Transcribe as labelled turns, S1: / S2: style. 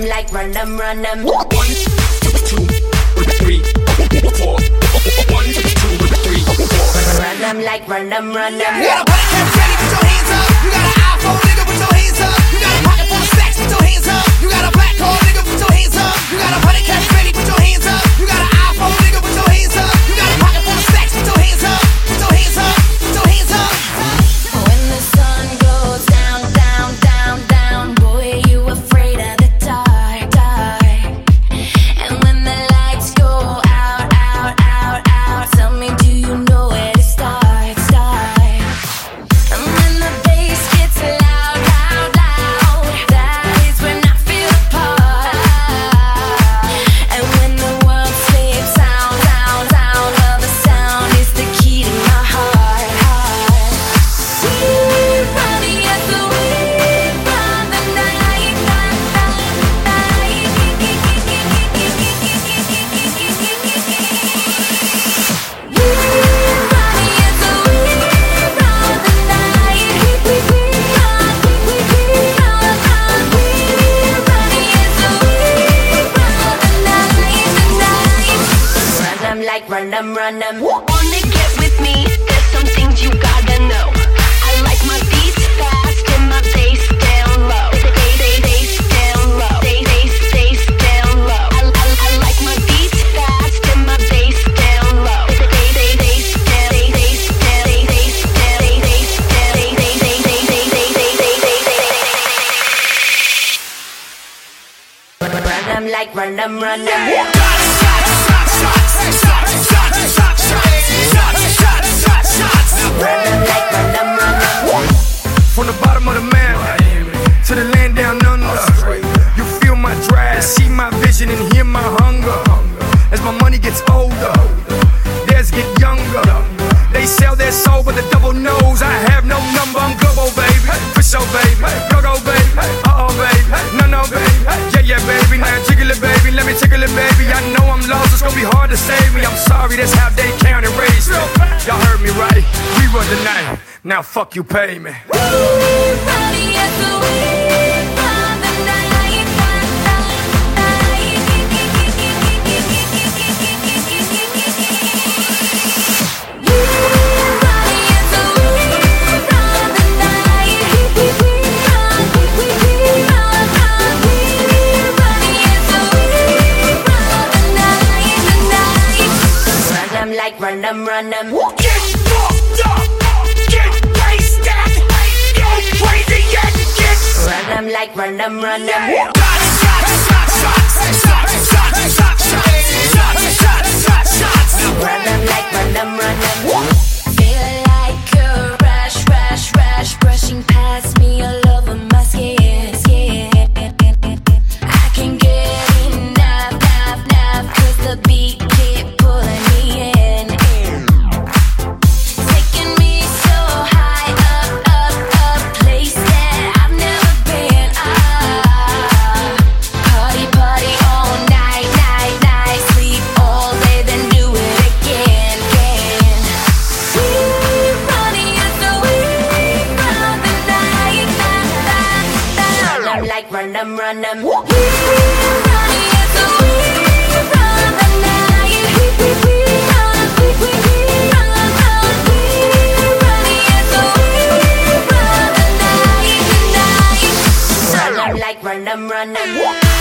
S1: them like run them, run them.
S2: One, two, three, four. One, two, three, four.
S1: Run them like run them, run them.
S3: You got a cap ready, put your hands up. You got an iPhone, nigga, put your hands up. You got a pocket full of stacks, put your hands up. You got a black card, nigga, put your hands up. You got a cap ready, put your
S1: like run em, run em.
S4: Wanna get with me? There's some things you gotta know. I like my beats fast and my bass down low.
S1: Run them like run them, run them. Yeah.
S5: From the bottom of the man. Baby. I know I'm lost, it's gonna be hard to save me. I'm sorry, that's how they count and raise me. Y'all heard me right. We run the night. Now fuck you, pay me.
S1: Running like run 'em, run 'em.
S5: Get fucked up, get wasted, go crazy and get
S1: Run 'em like run 'em, run 'em. Run 'em like run 'em, run 'em. them, run them. We run yes, we run the. We we we we we we. We we. Run them like run them, run them.